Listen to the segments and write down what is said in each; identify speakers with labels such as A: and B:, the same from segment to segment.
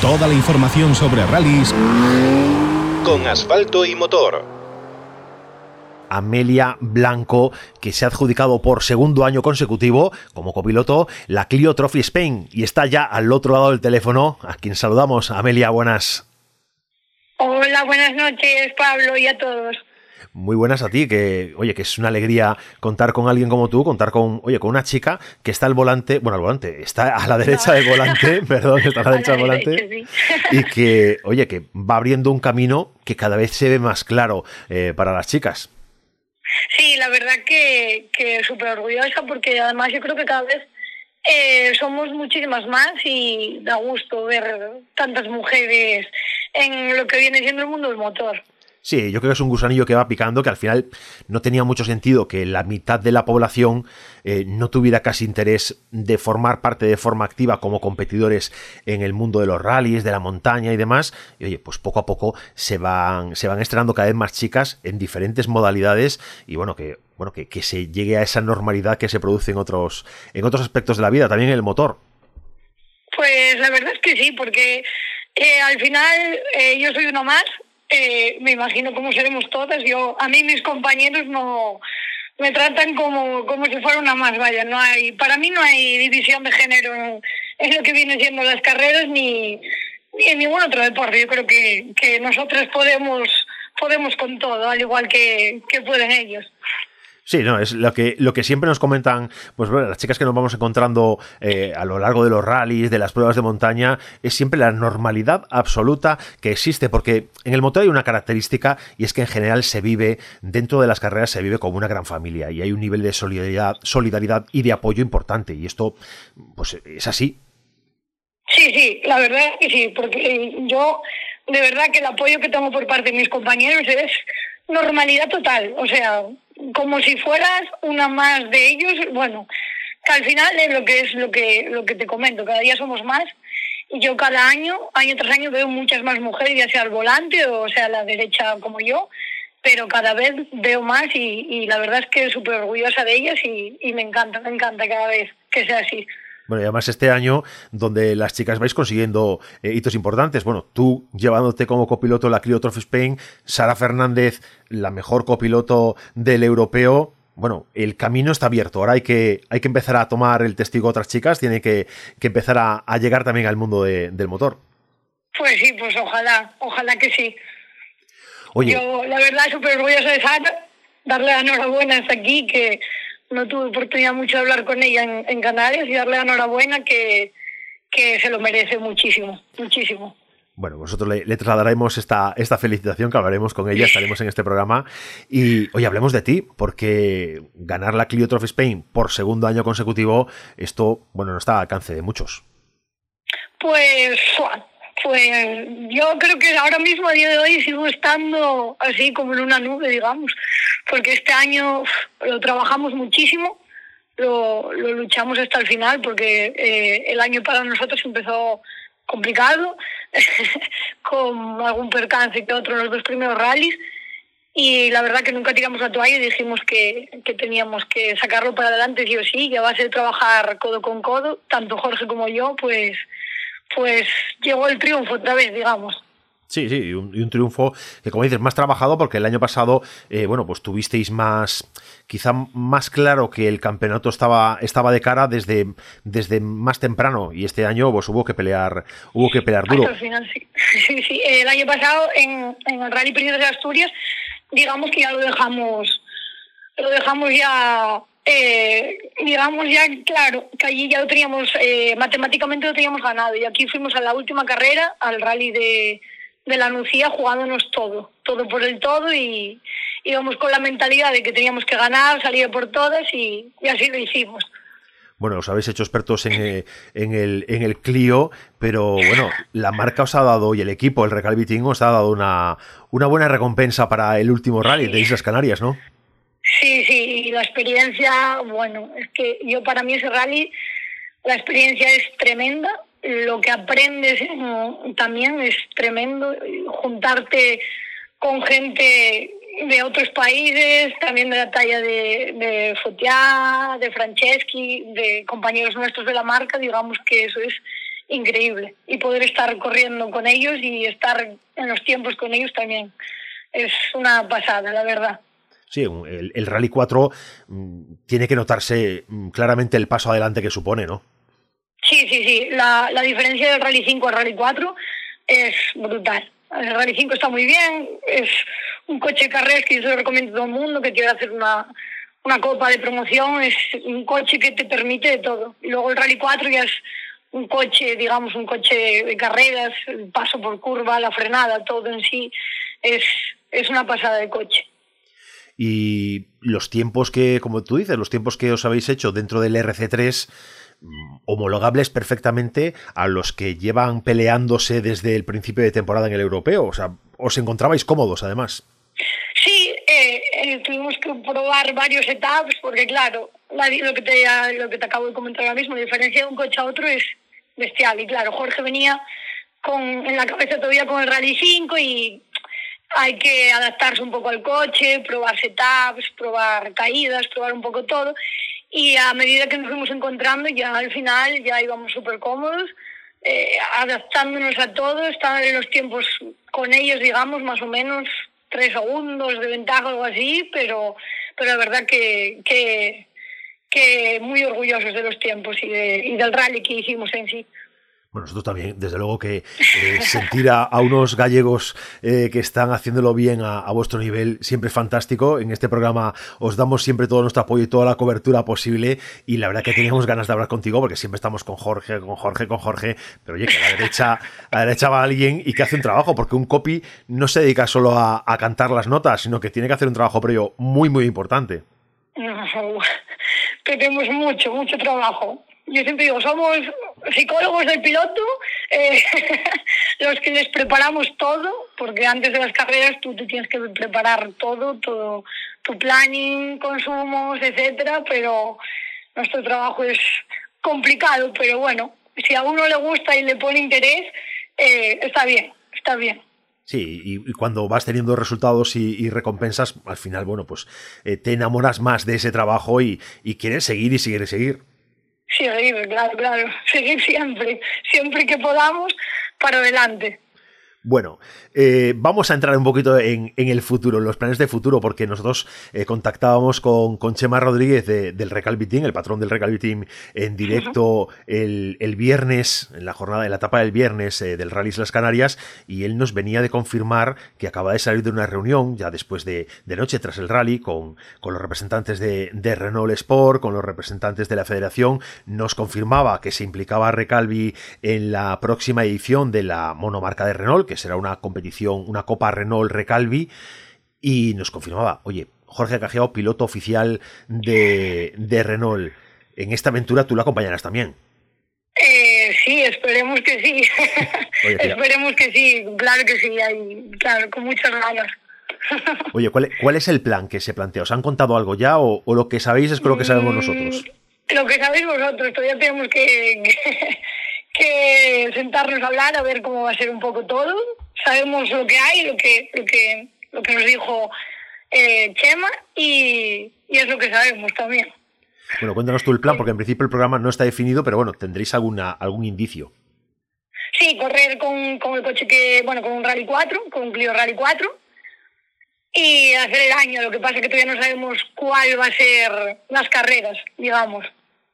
A: Toda la información sobre rallies con asfalto y motor.
B: Amelia Blanco, que se ha adjudicado por segundo año consecutivo como copiloto la Clio Trophy Spain y está ya al otro lado del teléfono, a quien saludamos. Amelia, buenas.
C: Hola, buenas noches, Pablo, y a todos.
B: Muy buenas a ti, que oye, que es una alegría contar con alguien como tú, contar con, oye, con una chica que está al volante, bueno, al volante, está a la derecha del volante, perdón, está a la derecha del volante, y que, oye, que va abriendo un camino que cada vez se ve más claro eh, para las chicas.
C: Sí, la verdad que, que súper orgullosa porque además yo creo que cada vez eh, somos muchísimas más y da gusto ver tantas mujeres en lo que viene siendo el mundo del motor.
B: Sí, yo creo que es un gusanillo que va picando, que al final no tenía mucho sentido que la mitad de la población eh, no tuviera casi interés de formar parte de forma activa como competidores en el mundo de los rallies, de la montaña y demás. Y oye, pues poco a poco se van, se van estrenando cada vez más chicas en diferentes modalidades y bueno, que, bueno, que, que se llegue a esa normalidad que se produce en otros, en otros aspectos de la vida, también en el motor.
C: Pues la verdad es que sí, porque eh, al final eh, yo soy uno más eh, me imagino cómo seremos todas. Yo, a mí mis compañeros no me tratan como, como si fuera una más, vaya, no hay, para mí no hay división de género en, lo que vienen siendo las carreras ni, ni en ningún otro deporte. Yo creo que, que nosotros podemos, podemos con todo, al igual que, que pueden ellos.
B: Sí, no, es lo que, lo que siempre nos comentan, pues bueno, las chicas que nos vamos encontrando eh, a lo largo de los rallies, de las pruebas de montaña, es siempre la normalidad absoluta que existe, porque en el motor hay una característica y es que en general se vive, dentro de las carreras se vive como una gran familia y hay un nivel de solidaridad, solidaridad y de apoyo importante y esto, pues es así.
C: Sí, sí, la verdad es que sí, porque yo, de verdad que el apoyo que tengo por parte de mis compañeros es normalidad total, o sea, como si fueras una más de ellos, bueno, al final es lo que es lo que lo que te comento, cada día somos más y yo cada año, año tras año veo muchas más mujeres, ya sea al volante o sea a la derecha como yo, pero cada vez veo más y, y la verdad es que súper orgullosa de ellas y, y me encanta, me encanta cada vez que sea así.
B: Bueno, y además este año donde las chicas vais consiguiendo eh, hitos importantes. Bueno, tú llevándote como copiloto la Clio Trophy Spain, Sara Fernández, la mejor copiloto del europeo. Bueno, el camino está abierto. Ahora hay que, hay que empezar a tomar el testigo a otras chicas, tiene que, que empezar a, a, llegar también al mundo de, del motor.
C: Pues sí, pues ojalá, ojalá que sí. Oye. Yo, la verdad, súper orgullosa de Sara, darle la enhorabuena hasta aquí, que no tuve oportunidad mucho de hablar con ella en, en Canarias y darle la enhorabuena que, que se lo merece muchísimo, muchísimo.
B: Bueno, nosotros le, le, trasladaremos esta, esta felicitación que hablaremos con ella, estaremos en este programa. Y hoy hablemos de ti, porque ganar la Clio Trophy Spain por segundo año consecutivo, esto, bueno, no está al alcance de muchos.
C: Pues, pues yo creo que ahora mismo, a día de hoy, sigo estando así como en una nube, digamos, porque este año lo trabajamos muchísimo, lo, lo luchamos hasta el final, porque eh, el año para nosotros empezó complicado, con algún percance que otro en los dos primeros rallies, y la verdad que nunca tiramos la toalla y dijimos que, que teníamos que sacarlo para adelante sí o sí, que a base de trabajar codo con codo, tanto Jorge como yo, pues pues llegó el triunfo otra vez, digamos.
B: Sí, sí, y un, y un, triunfo que, como dices, más trabajado porque el año pasado, eh, bueno, pues tuvisteis más, quizá más claro que el campeonato estaba, estaba de cara desde, desde más temprano y este año pues hubo que pelear, hubo que pelear duro.
C: Hasta el final, sí. sí, sí. El año pasado en, en el Rally Princesa de Asturias, digamos que ya lo dejamos, lo dejamos ya eh, digamos ya, claro, que allí ya lo teníamos, eh, matemáticamente lo teníamos ganado y aquí fuimos a la última carrera, al rally de, de la Nucía, jugándonos todo, todo por el todo y íbamos con la mentalidad de que teníamos que ganar, salir por todas y, y así lo hicimos.
B: Bueno, os habéis hecho expertos en, eh, en, el, en el Clio, pero bueno, la marca os ha dado y el equipo, el Recalviting, os ha dado una, una buena recompensa para el último rally de Islas Canarias, ¿no?
C: Sí, sí, y la experiencia, bueno, es que yo para mí ese rally, la experiencia es tremenda, lo que aprendes también es tremendo, juntarte con gente de otros países, también de la talla de, de Fotiá, de Franceschi, de compañeros nuestros de la marca, digamos que eso es increíble. Y poder estar corriendo con ellos y estar en los tiempos con ellos también es una pasada, la verdad.
B: Sí, el, Rally 4 mm, tiene que notarse mm, claramente el paso adelante que supone, ¿no?
C: Sí, sí, sí. La, la diferencia del Rally 5 al Rally 4 es brutal. El Rally 5 está muy bien, es un coche de carreras que yo se lo recomiendo a todo el mundo que quiera hacer una, una copa de promoción, es un coche que te permite de todo. Luego el Rally 4 ya es un coche, digamos, un coche de carreras, el paso por curva, la frenada, todo en sí, es, es una pasada de coche.
B: Y los tiempos que, como tú dices, los tiempos que os habéis hecho dentro del RC3, mm, homologables perfectamente a los que llevan peleándose desde el principio de temporada en el europeo. O sea, os encontrabais cómodos además.
C: Sí, eh, eh, tuvimos que probar varios etapas porque claro, lo que, te, lo que te acabo de comentar ahora mismo, la diferencia de un coche a otro es bestial. Y claro, Jorge venía con, en la cabeza todavía con el Rally 5 y hay que adaptarse un poco al coche, probar setups, probar caídas, probar un poco todo. Y a medida que nos fuimos encontrando, ya al final ya íbamos súper cómodos, eh, adaptándonos a todo, estaban en los tiempos con ellos, digamos, más o menos tres segundos de ventaja o algo así, pero, pero la verdad que, que, muy orgullosos de los tiempos y, de, y del rally que hicimos en sí.
B: Bueno, nosotros también, desde luego que eh, sentir a, unos gallegos eh, que están haciéndolo bien a, vuestro nivel siempre es fantástico. En este programa os damos siempre todo nuestro apoyo y toda la cobertura posible. Y la verdad que teníamos ganas de hablar contigo porque siempre estamos con Jorge, con Jorge, con Jorge. Pero oye, que a la derecha, a la derecha va alguien y que hace un trabajo, porque un copy no se dedica solo a, a cantar las notas, sino que tiene que hacer un trabajo previo muy, muy importante.
C: tenemos mucho, mucho trabajo yo siempre digo, somos psicólogos del piloto, eh, los que les preparamos todo, porque antes de las carreras tú te tienes que preparar todo, todo tu planning, consumos, etcétera, pero nuestro trabajo es complicado, pero bueno, si a uno le gusta y le pone interés, eh, está bien, está bien.
B: Sí, y, cuando vas teniendo resultados y, recompensas, al final, bueno, pues eh, te enamoras más de ese trabajo y, quieres seguir y seguir y seguir.
C: Sí, claro, claro. Seguir siempre, siempre que podamos, para adelante.
B: Bueno, eh, vamos a entrar un poquito en, el futuro, en los planes de futuro, porque nosotros eh, contactábamos con, con, Chema Rodríguez del Recalvi Team, el patrón del Recalvi Team, en directo el, viernes, en la jornada, en la etapa del viernes eh, del Rallys Las Canarias, y él nos venía de confirmar que acaba de salir de una reunión, ya después de, noche, tras el rally, con, con los representantes de, de, Renault Sport, con los representantes de la federación, nos confirmaba que se implicaba Recalvi en la próxima edición de la monomarca de Renault, que será una competición, una Copa Renault Recalvi, y nos confirmaba, oye, Jorge Cajeao, piloto oficial de, Renault, en esta aventura tú lo acompañarás también.
C: Eh, sí, esperemos que sí. esperemos que sí, claro que sí, claro, con muchas ganas.
B: Oye, ¿cuál, ¿cuál, es el plan que se plantea? ¿Os han contado algo ya o, lo que sabéis es lo que sabemos nosotros?
C: Mm, lo que sabéis vosotros, todavía tenemos que, que sentarnos a hablar a ver cómo va a ser un poco todo. Sabemos lo que hay, lo que, lo que, lo que nos dijo eh, Chema y, es lo que sabemos también.
B: Bueno, cuéntanos tú el plan, porque en principio el programa no está definido, pero bueno, tendréis alguna, algún indicio.
C: Sí, correr con, con el coche que, bueno, con un Rally 4, con un Clio Rally 4 y hacer el año. Lo que pasa es que todavía no sabemos cuál va a ser las carreras, digamos.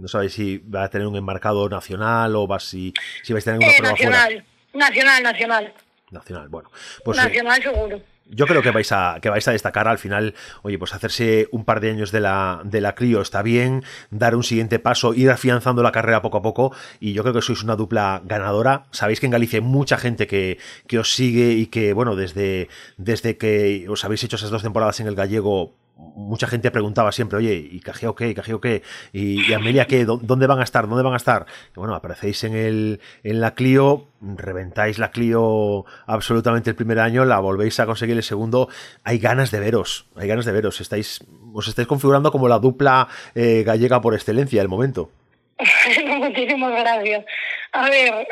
B: No sabéis si va a tener un enmarcado nacional o va si, si vais a tener una
C: eh, prueba nacional, Nacional, nacional.
B: Nacional, bueno.
C: Pues, eh, nacional seguro.
B: Yo creo que vais a que vais a destacar al final, oye, pues hacerse un par de años de la de la Clio está bien, dar un siguiente paso, ir afianzando la carrera poco a poco y yo creo que sois una dupla ganadora. Sabéis que en Galicia hay mucha gente que, que os sigue y que bueno, desde desde que os habéis hecho esas dos temporadas en el gallego mucha gente preguntaba siempre, oye, ¿y Cajeo qué? ¿Cajeo qué? ¿Y, Amelia qué? ¿Dónde van a estar? ¿Dónde van a estar? bueno, aparecéis en, el, en la Clio, reventáis la Clio absolutamente el primer año, la volvéis a conseguir el segundo. Hay ganas de veros, hay ganas de veros. Estáis, os estáis configurando como la dupla eh, gallega por excelencia del momento.
C: Muchísimas gracias. A ver,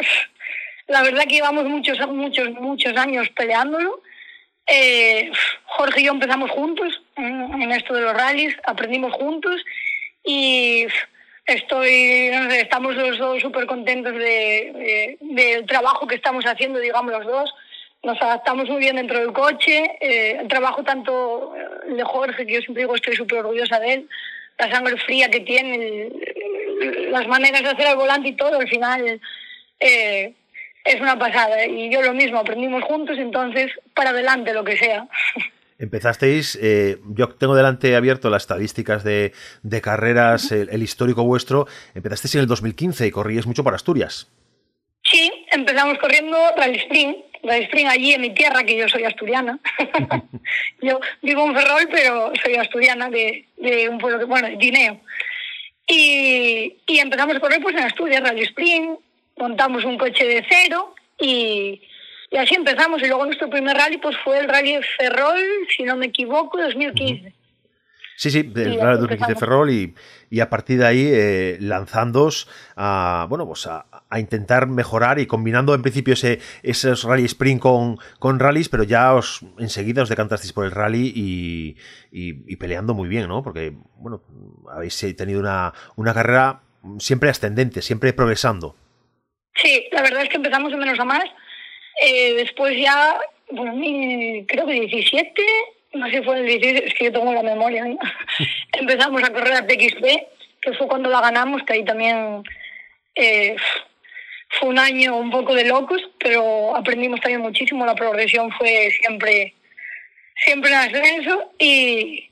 C: la verdad que llevamos muchos, muchos, muchos años peleándolo eh, Jorge y yo empezamos juntos en esto de los rallies, aprendimos juntos y estoy, estamos los dos súper contentos de, del trabajo que estamos haciendo, digamos los dos. Nos adaptamos muy bien dentro del coche. Eh, trabajo tanto de Jorge, que yo siempre digo estoy súper orgullosa de él, la sangre fría que tiene, las maneras de hacer el volante y todo, al final eh, es una pasada. Y yo lo mismo, aprendimos juntos, entonces para adelante lo que sea.
B: Empezasteis, eh, yo tengo delante abierto las estadísticas de, de carreras, el, histórico vuestro, empezasteis en el 2015 y corríais mucho por Asturias.
C: Sí, empezamos corriendo Rally Spring, Rally Spring allí en mi tierra, que yo soy asturiana. yo vivo en Ferrol, pero soy asturiana de, de un pueblo que, bueno, de Guineo. Y, y empezamos a correr pues en Asturias, Rally Spring, montamos un coche de cero y, y así empezamos. Y luego nuestro primer rally pues fue el Rally Ferrol, si no me equivoco, 2015.
B: Sí, sí, el Rally 2015 Ferrol y, y, a partir de ahí eh, lanzándos a, bueno, pues a, intentar mejorar y combinando en principio ese, esos rally sprint con, con rallies, pero ya os enseguida os decantasteis por el rally y, y, peleando muy bien, ¿no? Porque, bueno, habéis tenido una, una carrera siempre ascendente, siempre progresando.
C: Sí, la verdad es que empezamos de menos a más eh, después ya, bueno, creo que 17, no sé si fue el 17, es que yo tengo la memoria. Empezamos a correr a TXP, que fue cuando la ganamos, que ahí también eh, fue un año un poco de locos, pero aprendimos también muchísimo. La progresión fue siempre, siempre en ascenso y,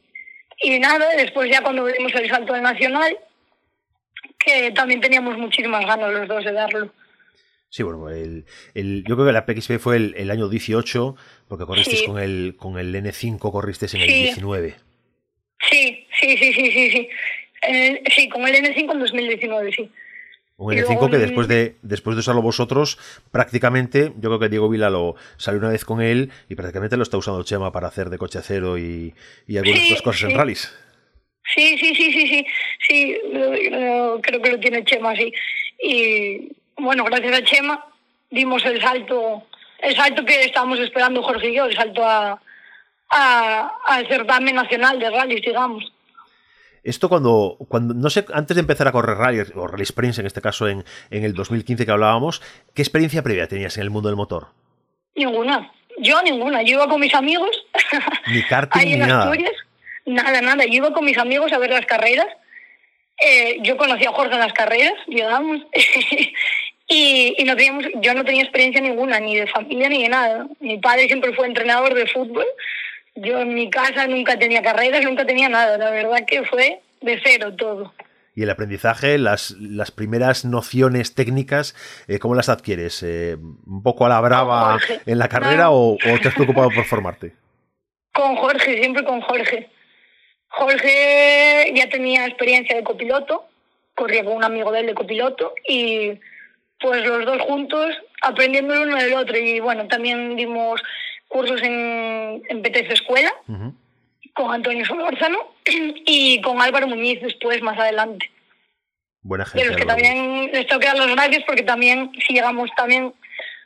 C: y nada, después ya cuando dimos el salto al nacional, que también teníamos muchísimas ganas los dos de darlo.
B: Sí, bueno, el, el, yo creo que la PXP fue el, el año 18, porque corristeis con el con el N5, corristeis en el 19.
C: Sí, sí, sí, sí, sí, sí. sí, con el N5 en 2019, sí.
B: Un N5 que después de, después de usarlo vosotros, prácticamente, yo creo que Diego Vila lo salió una vez con él y prácticamente lo está usando Chema para hacer de coche acero y, y algunas otras cosas en rallies.
C: Sí, sí, sí, sí, sí, sí, creo que lo tiene Chema, sí. Y bueno, gracias a Chema dimos el salto, el salto que estábamos esperando Jorge y yo, el salto a, al certamen nacional de rallies, digamos.
B: Esto cuando, cuando, no sé, antes de empezar a correr rally, o rally sprints en este caso en, en el 2015 que hablábamos, ¿qué experiencia previa tenías en el mundo del motor?
C: Ninguna, yo ninguna, yo iba con mis amigos.
B: Ni karting ni nada.
C: nada, nada, yo iba con mis amigos a ver las carreras. Eh, yo conocí a Jorge en las carreras, digamos, Y, y no teníamos, yo no tenía experiencia ninguna, ni de familia ni de nada. Mi padre siempre fue entrenador de fútbol. Yo en mi casa nunca tenía carreras, nunca tenía nada. La verdad que fue de cero todo.
B: Y el aprendizaje, las, las primeras nociones técnicas, eh, ¿cómo las adquieres? Eh, ¿Un poco a la brava en la carrera o, o, te has preocupado por formarte?
C: Con Jorge, siempre con Jorge. Jorge ya tenía experiencia de copiloto, corría con un amigo de él de copiloto y pues los dos juntos aprendiendo el uno del otro. Y bueno, también dimos cursos en, en PTC Escuela con Antonio Solórzano y con Álvaro Muñiz después, más adelante.
B: Buena gente.
C: De los que también les tengo que dar las gracias porque también, si llegamos también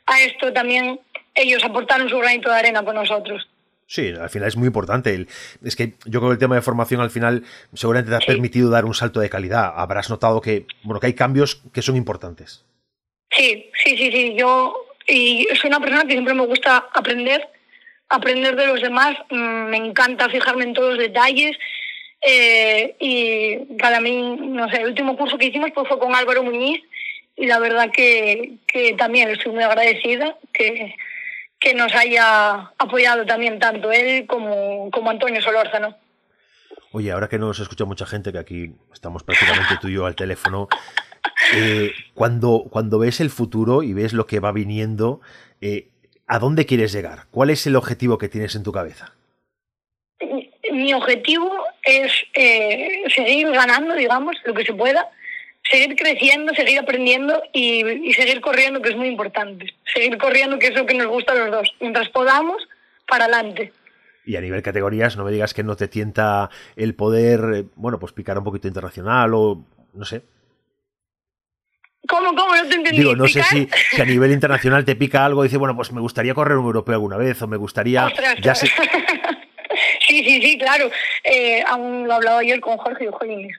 C: a esto, también ellos aportaron su granito de arena con nosotros.
B: Sí, al final es muy importante. es que yo creo que el tema de formación al final seguramente te ha permitido dar un salto de calidad. Habrás notado que, bueno, que hay cambios que son importantes.
C: Sí, sí, sí, sí. Yo y soy una persona que siempre me gusta aprender, aprender de los demás. Mm, me encanta fijarme en todos los detalles. Eh, y para mí, no sé, el último curso que hicimos pues, fue con Álvaro Muñiz y la verdad que, que también estoy muy agradecida que, que nos haya apoyado también tanto él como, como Antonio Solórzano.
B: Oye, ahora que nos escucha mucha gente, que aquí estamos prácticamente tú y yo al teléfono, eh, cuando, cuando ves el futuro y ves lo que va viniendo, eh, ¿a dónde quieres llegar? ¿Cuál es el objetivo que tienes en tu cabeza?
C: Mi objetivo es eh, seguir ganando, digamos, lo que se pueda, seguir creciendo, seguir aprendiendo y, y, seguir corriendo, que es muy importante. Seguir corriendo, que es lo que nos gusta a los dos. Mientras podamos, para adelante.
B: Y a nivel categorías, no me digas que no te tienta el poder, bueno, pues picar un poquito internacional o no sé,
C: ¿Cómo, cómo? No te entendí.
B: Digo, no sé si, a nivel internacional te pica algo y dice, bueno, pues me gustaría correr un europeo alguna vez o me gustaría... Ya
C: sí, sí, sí, claro. Eh, aún lo hablaba ayer con Jorge y Jolines.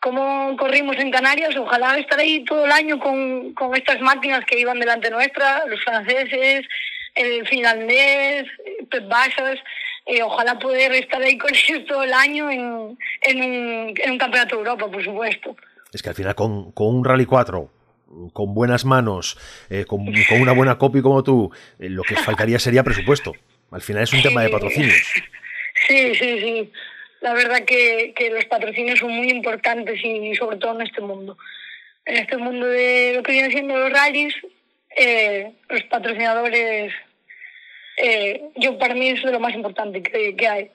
C: cómo corrimos en Canarias, ojalá estar ahí todo el año con, con estas máquinas que iban delante nuestra, los franceses, el finlandés, Pep Basas, eh, ojalá poder estar ahí con ellos todo el año en, en, un, en un campeonato de Europa, por supuesto.
B: Es que al final con, con un Rally 4 con buenas manos, eh, con, con, una buena copy como tú, eh, lo que faltaría sería presupuesto. Al final es un tema de patrocinios.
C: Sí, sí, sí. La verdad que, que los patrocinios son muy importantes y sobre todo en este mundo. En este mundo de lo que vienen siendo los rallies, eh, los patrocinadores, yo para mí es de lo más importante que, que hay.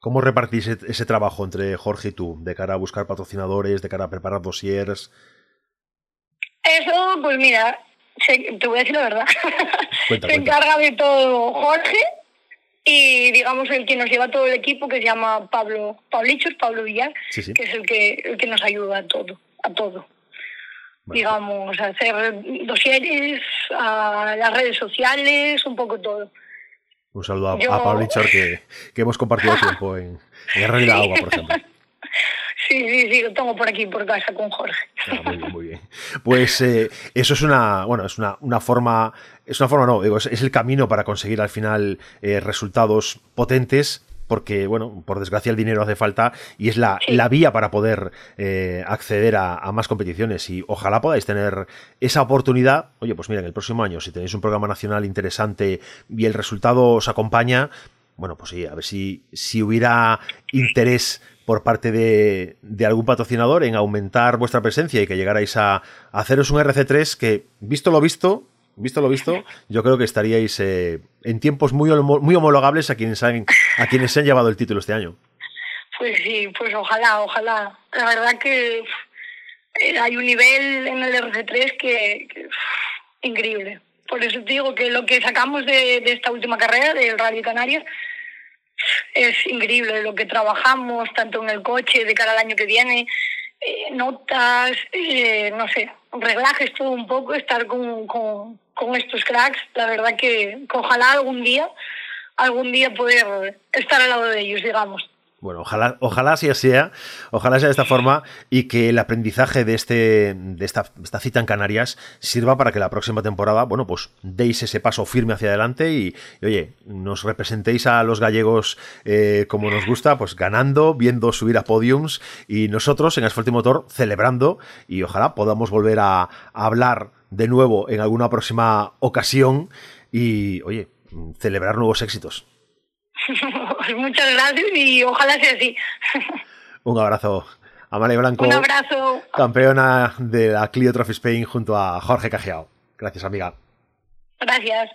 B: ¿Cómo repartís e-, ese trabajo entre Jorge y tú, de cara a buscar patrocinadores, de cara a preparar dossiers?
C: Eso, pues mira, te voy a decir la verdad. se encarga de todo Jorge y digamos el que nos lleva todo el equipo que se llama Pablo Pablichos, Pablo Villar, que es el que el que nos ayuda a todo, a todo. Digamos, a hacer dosieres, a las redes sociales, un poco todo.
B: Un saludo a, Pablo que, que hemos compartido tiempo en, en de Agua, por ejemplo.
C: Sí, sí, sí, lo tengo por aquí por casa con Jorge.
B: Ah, muy bien, muy bien. Pues eh, eso es una, bueno, es una, una forma, es una forma no, digo, es, el camino para conseguir al final eh, resultados potentes porque, bueno, por desgracia el dinero hace falta y es la, la vía para poder eh, acceder a, a, más competiciones y ojalá podáis tener esa oportunidad. Oye, pues mira, en el próximo año, si tenéis un programa nacional interesante y el resultado os acompaña, bueno, pues sí, a ver si, si hubiera interés por parte de, de, algún patrocinador en aumentar vuestra presencia y que llegarais a, a, haceros un RC3 que, visto lo visto, visto lo visto, yo creo que estaríais eh, en tiempos muy, muy homologables a quienes, han, a quienes se han llevado el título este año.
C: Pues sí, pues ojalá, ojalá. La verdad que eh, hay un nivel en el RC3 que, que increíble. Por eso te digo que lo que sacamos de, de esta última carrera, del Rally Canarias, es increíble lo que trabajamos, tanto en el coche de cara al año que viene, eh, notas, eh, no sé, reglajes todo un poco, estar con, con, estos cracks. La verdad que ojalá algún día, algún día poder estar al lado de ellos, digamos.
B: Bueno, ojalá, ojalá sea, ojalá sea de esta forma y que el aprendizaje de, este, de esta, esta, cita en Canarias sirva para que la próxima temporada, bueno, pues deis ese paso firme hacia adelante y, oye, nos representéis a los gallegos eh, como nos gusta, pues ganando, viendo subir a podiums y nosotros en Asfalto y Motor celebrando y ojalá podamos volver a hablar de nuevo en alguna próxima ocasión y, oye, celebrar nuevos éxitos.
C: Muchas gracias y ojalá sea así.
B: Un abrazo. Amalia Blanco.
C: Un abrazo.
B: Campeona de la Clio Trophy Spain junto a Jorge Cajiao. Gracias, amiga.
C: Gracias.